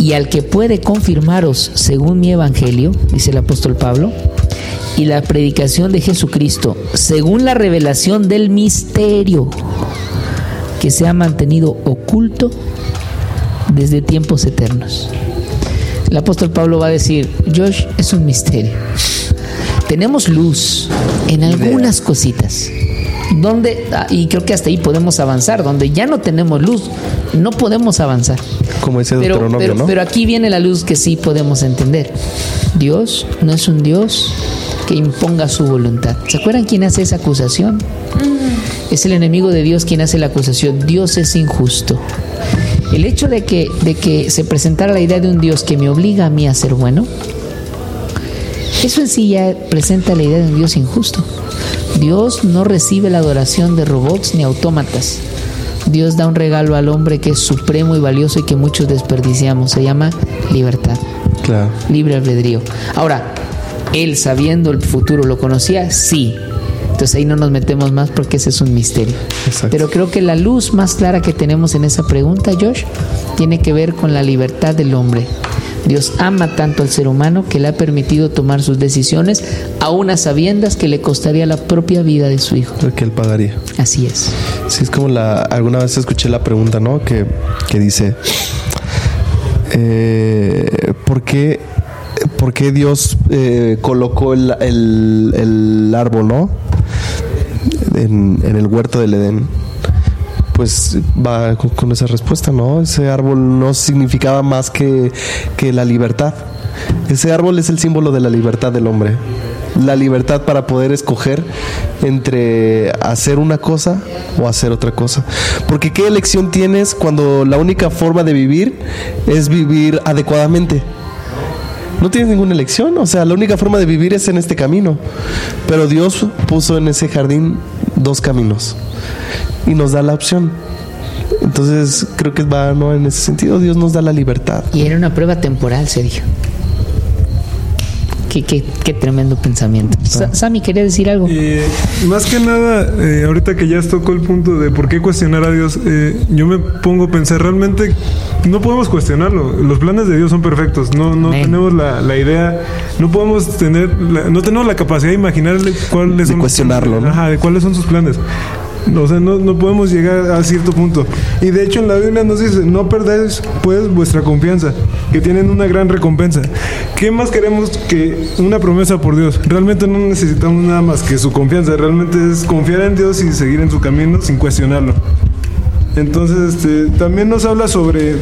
Y al que puede confirmaros según mi evangelio, dice el apóstol Pablo, y la predicación de Jesucristo, según la revelación del misterio que se ha mantenido oculto desde tiempos eternos. El apóstol Pablo va a decir, Josh, es un misterio. Tenemos luz en algunas cositas, donde, ah, y creo que hasta ahí podemos avanzar, donde ya no tenemos luz, no podemos avanzar. Como dice Pero, pero, ¿no? pero aquí viene la luz que sí podemos entender. Dios no es un Dios que imponga su voluntad. ¿Se acuerdan quién hace esa acusación? Es el enemigo de Dios quien hace la acusación. Dios es injusto. El hecho de que, de que se presentara la idea de un Dios que me obliga a mí a ser bueno, eso en sí ya presenta la idea de un Dios injusto. Dios no recibe la adoración de robots ni autómatas. Dios da un regalo al hombre que es supremo y valioso y que muchos desperdiciamos. Se llama libertad, Claro. libre albedrío. Ahora, él sabiendo el futuro lo conocía, sí. Entonces ahí no nos metemos más porque ese es un misterio. Exacto. Pero creo que la luz más clara que tenemos en esa pregunta, Josh, tiene que ver con la libertad del hombre. Dios ama tanto al ser humano que le ha permitido tomar sus decisiones, a sabiendas que le costaría la propia vida de su hijo. Que él pagaría. Así es. Sí, es como la. Alguna vez escuché la pregunta, ¿no? Que, que dice: eh, ¿por, qué, por qué Dios eh, colocó el, el- el árbol, ¿no? En, en el huerto del Edén. Pues va con, con esa respuesta, ¿no? Ese árbol no significaba más que, que la libertad. Ese árbol es el símbolo de la libertad del hombre. La libertad para poder escoger entre hacer una cosa o hacer otra cosa. Porque ¿qué elección tienes cuando la única forma de vivir es vivir adecuadamente? No tienes ninguna elección, o sea, la única forma de vivir es en este camino. Pero Dios puso en ese jardín dos caminos y nos da la opción. Entonces creo que va no en ese sentido, Dios nos da la libertad. Y era una prueba temporal, Sergio. Qué, qué, qué tremendo pensamiento. Sa- Sammy, ¿quería decir algo? Eh, más que nada, eh, ahorita que ya tocó el punto de por qué cuestionar a Dios, eh, yo me pongo a pensar realmente no podemos cuestionarlo. Los planes de Dios son perfectos. No, no Amén. tenemos la, la idea, no podemos tener, la- no tenemos la capacidad de imaginarle cuáles De son cuestionarlo. Ajá, de cuáles son sus planes. O sea, no, no podemos llegar a cierto punto. Y de hecho en la Biblia nos dice, no perdáis pues vuestra confianza, que tienen una gran recompensa. ¿Qué más queremos que una promesa por Dios? Realmente no necesitamos nada más que su confianza. Realmente es confiar en Dios y seguir en su camino sin cuestionarlo. Entonces, este, también nos habla sobre,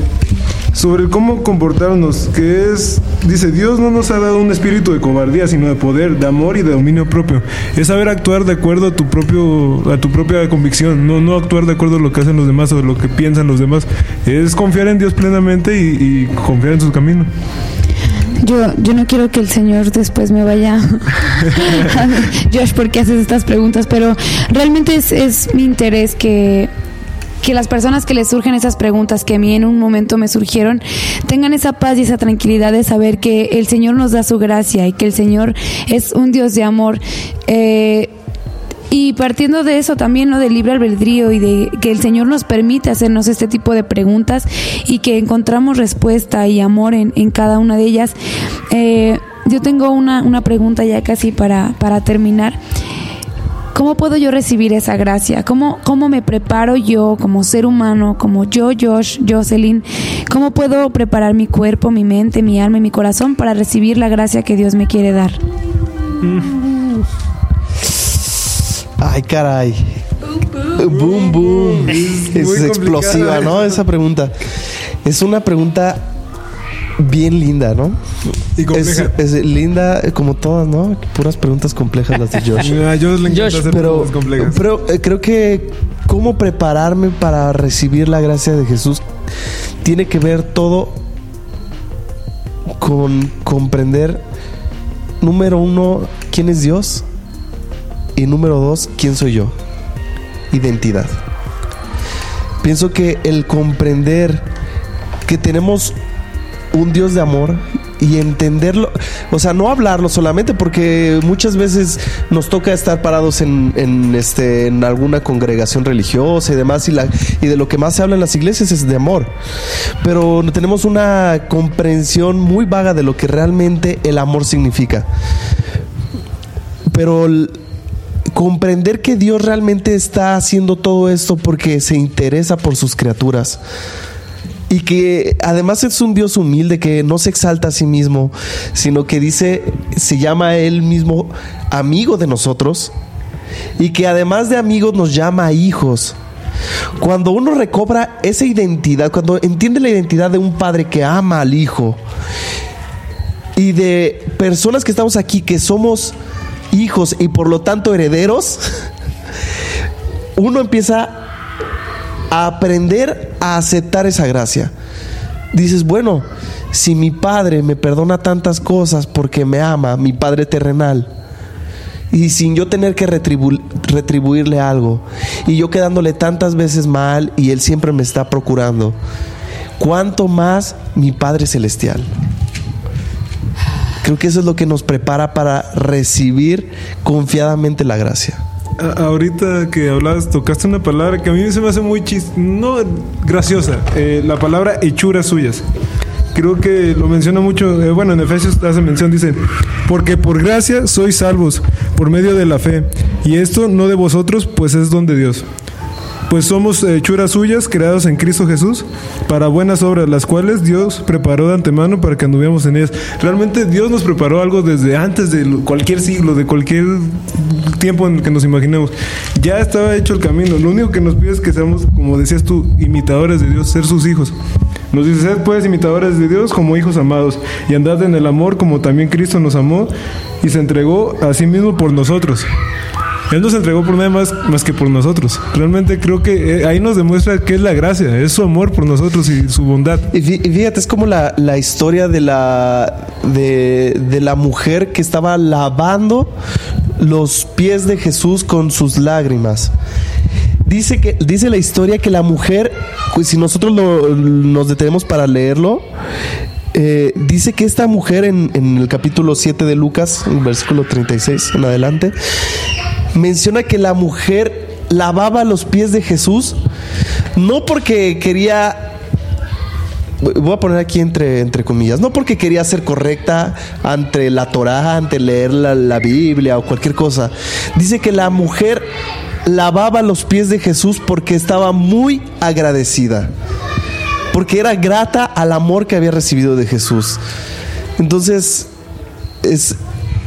sobre cómo comportarnos, que es, dice, Dios no nos ha dado un espíritu de cobardía, sino de poder, de amor y de dominio propio. Es saber actuar de acuerdo a tu propio, a tu propia convicción, no, no actuar de acuerdo a lo que hacen los demás o lo que piensan los demás. Es confiar en Dios plenamente y, y confiar en su camino. Yo, yo no quiero que el Señor después me vaya. Josh, ¿por qué haces estas preguntas? Pero realmente es, es mi interés que, que las personas que les surgen esas preguntas que a mí en un momento me surgieron tengan esa paz y esa tranquilidad de saber que el Señor nos da su gracia y que el Señor es un Dios de amor. Eh, y partiendo de eso también, ¿no? Del libre albedrío y de que el Señor nos permite hacernos este tipo de preguntas y que encontramos respuesta y amor en, en cada una de ellas. Eh, yo tengo una, una pregunta ya casi para, para terminar. ¿Cómo puedo yo recibir esa gracia? ¿Cómo, ¿Cómo me preparo yo como ser humano, como yo, Josh, Jocelyn? ¿Cómo puedo preparar mi cuerpo, mi mente, mi alma y mi corazón para recibir la gracia que Dios me quiere dar? Ay, caray. Boom, boom. Es Es, muy explosiva, ¿no? Esa pregunta. Es una pregunta bien linda, ¿no? Y compleja. Es, es linda eh, como todas, ¿no? Puras preguntas complejas las de Josh. A le encanta Josh, hacer pero, preguntas complejas. pero eh, creo que cómo prepararme para recibir la gracia de Jesús tiene que ver todo con comprender, número uno, quién es Dios y número dos, quién soy yo. Identidad. Pienso que el comprender que tenemos un Dios de amor y entenderlo, o sea, no hablarlo solamente porque muchas veces nos toca estar parados en, en, este, en alguna congregación religiosa y demás y, la, y de lo que más se habla en las iglesias es de amor, pero tenemos una comprensión muy vaga de lo que realmente el amor significa. Pero comprender que Dios realmente está haciendo todo esto porque se interesa por sus criaturas. Y que además es un Dios humilde que no se exalta a sí mismo, sino que dice, se llama él mismo amigo de nosotros. y que además de amigos nos llama hijos. Cuando uno recobra esa identidad, cuando entiende la identidad de un padre que ama al hijo y de personas que estamos aquí que somos hijos y por lo tanto herederos, uno empieza a aprender a aceptar esa gracia. Dices, bueno, si mi padre me perdona tantas cosas porque me ama, mi padre terrenal, y sin yo tener que retribu- retribuirle algo, y yo quedándole tantas veces mal y él siempre me está procurando, ¿cuánto más mi Padre Celestial? Creo que eso es lo que nos prepara para recibir confiadamente la gracia. Ahorita que hablabas, tocaste una palabra que a mí se me hace muy chis, no graciosa, eh, la palabra hechuras suyas. Creo que lo menciona mucho, eh, bueno, en Efesios hace mención, dice, porque por gracia sois salvos por medio de la fe, y esto no de vosotros, pues es don de Dios. Pues somos hechuras suyas, creados en Cristo Jesús, para buenas obras, las cuales Dios preparó de antemano para que anduviéramos en ellas. Realmente Dios nos preparó algo desde antes de cualquier siglo, de cualquier tiempo en el que nos imaginemos. Ya estaba hecho el camino. Lo único que nos pide es que seamos, como decías tú, imitadores de Dios, ser sus hijos. Nos dice, sed pues imitadores de Dios como hijos amados, y andad en el amor como también Cristo nos amó y se entregó a sí mismo por nosotros. Él nos entregó por nada más, más que por nosotros. Realmente creo que eh, ahí nos demuestra que es la gracia, es su amor por nosotros y su bondad. Y fí- y fíjate, es como la, la historia de la, de, de la mujer que estaba lavando los pies de Jesús con sus lágrimas. Dice, que, dice la historia que la mujer, pues, si nosotros nos detenemos para leerlo, eh, dice que esta mujer en, en el capítulo 7 de Lucas, en versículo 36 en adelante, menciona que la mujer lavaba los pies de Jesús, no porque quería voy a poner aquí entre, entre comillas, no porque quería ser correcta ante la Torá, ante leer la, la Biblia o cualquier cosa. Dice que la mujer lavaba los pies de Jesús porque estaba muy agradecida, porque era grata al amor que había recibido de Jesús. Entonces, es,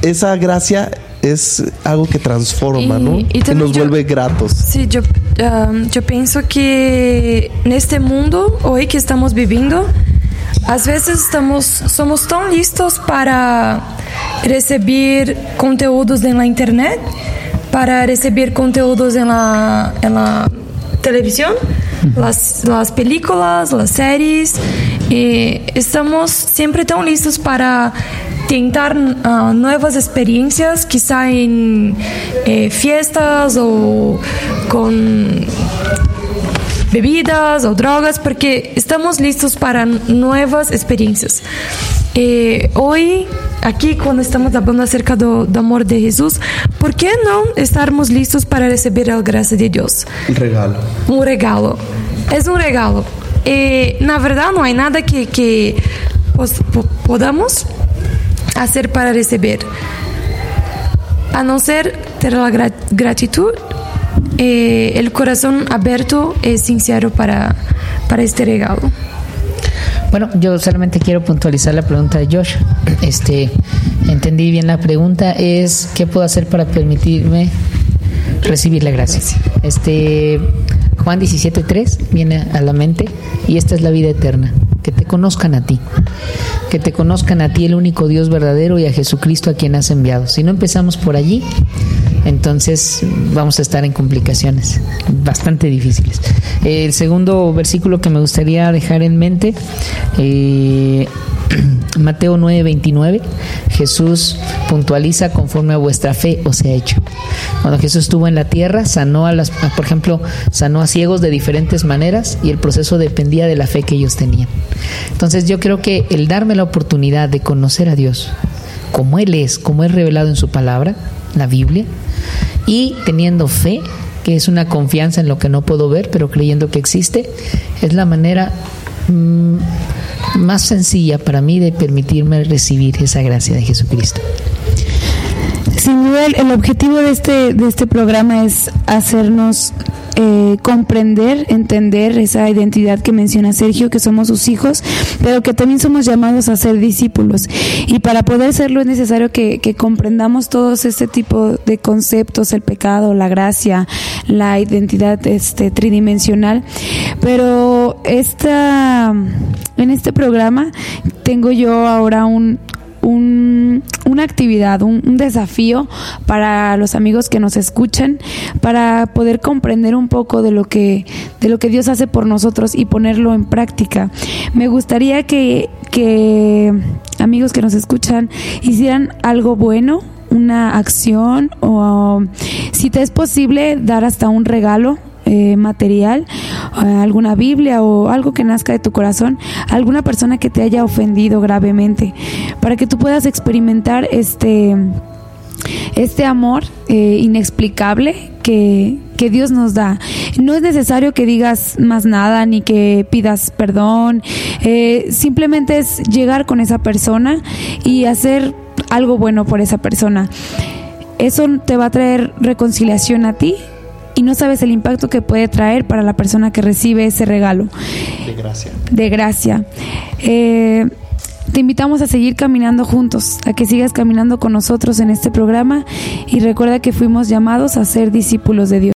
esa gracia es algo que transforma, Y- ¿no? y que nos yo- vuelve gratos. Sí, yo, um, yo pienso que neste mundo hoy que estamos viviendo, às vezes estamos, somos tão listos para receber conteúdos na internet, para receber conteúdos na, na televisão, las, las películas, las series, e estamos sempre tão listos para tentar ah, nuevas experiencias, quizá en eh, fiestas o con bebidas o drogas, porque estamos listos para nuevas experiencias. Eh, hoy, aqui, quando estamos falando acerca do, do amor de Jesus, por que não estarmos listos para receber a graça de Deus? El regalo. um regalo. É um regalo. E, na verdade, não há nada que, que podamos fazer para receber. A não ser ter a gra gratitud e o coração aberto e sincero para, para este regalo. Bueno, yo solamente quiero puntualizar la pregunta de Josh. Este, entendí bien la pregunta. Es ¿qué puedo hacer para permitirme recibir la gracia? Este, Juan 17:3 viene a la mente y esta es la vida eterna, que te conozcan a ti, que te conozcan a ti el único Dios verdadero y a Jesucristo a quien has enviado. Si no empezamos por allí, entonces vamos a estar en complicaciones bastante difíciles. El segundo versículo que me gustaría dejar en mente, eh, Mateo 9:29, Jesús puntualiza conforme a vuestra fe os he hecho. Cuando Jesús estuvo en la tierra, sanó a las, por ejemplo, sanó a ciegos de diferentes maneras y el proceso dependía de la fe que ellos tenían. Entonces yo creo que el darme la oportunidad de conocer a Dios como Él es, como es revelado en su palabra, la Biblia, y teniendo fe, que es una confianza en lo que no puedo ver, pero creyendo que existe, es la manera mm, más sencilla para mí de permitirme recibir esa gracia de Jesucristo. Sin duda, el, objetivo de este, de este programa es hacernos eh, comprender, entender esa identidad que menciona Sergio, que somos sus hijos, pero que también somos llamados a ser discípulos. Y para poder serlo es necesario que, que comprendamos todos este tipo de conceptos, el pecado, la gracia, la identidad este, tridimensional. Pero esta, en este programa tengo yo ahora un, un, una actividad, un, un, desafío para los amigos que nos escuchan, para poder comprender un poco de lo que, de lo que Dios hace por nosotros y ponerlo en práctica. Me gustaría que, que amigos que nos escuchan hicieran algo bueno, una acción o si te es posible dar hasta un regalo eh, material, eh, alguna Biblia o algo que nazca de tu corazón, alguna persona que te haya ofendido gravemente, para que tú puedas experimentar este, este amor eh, inexplicable que, que, Dios nos da. No es necesario que digas más nada ni que pidas perdón, eh, simplemente es llegar con esa persona y hacer algo bueno por esa persona. Eso te va a traer reconciliación a ti y no sabes el impacto que puede traer para la persona que recibe ese regalo. De gracia. De gracia. Eh, te invitamos a seguir caminando juntos, a que sigas caminando con nosotros en este programa y recuerda que fuimos llamados a ser discípulos de Dios.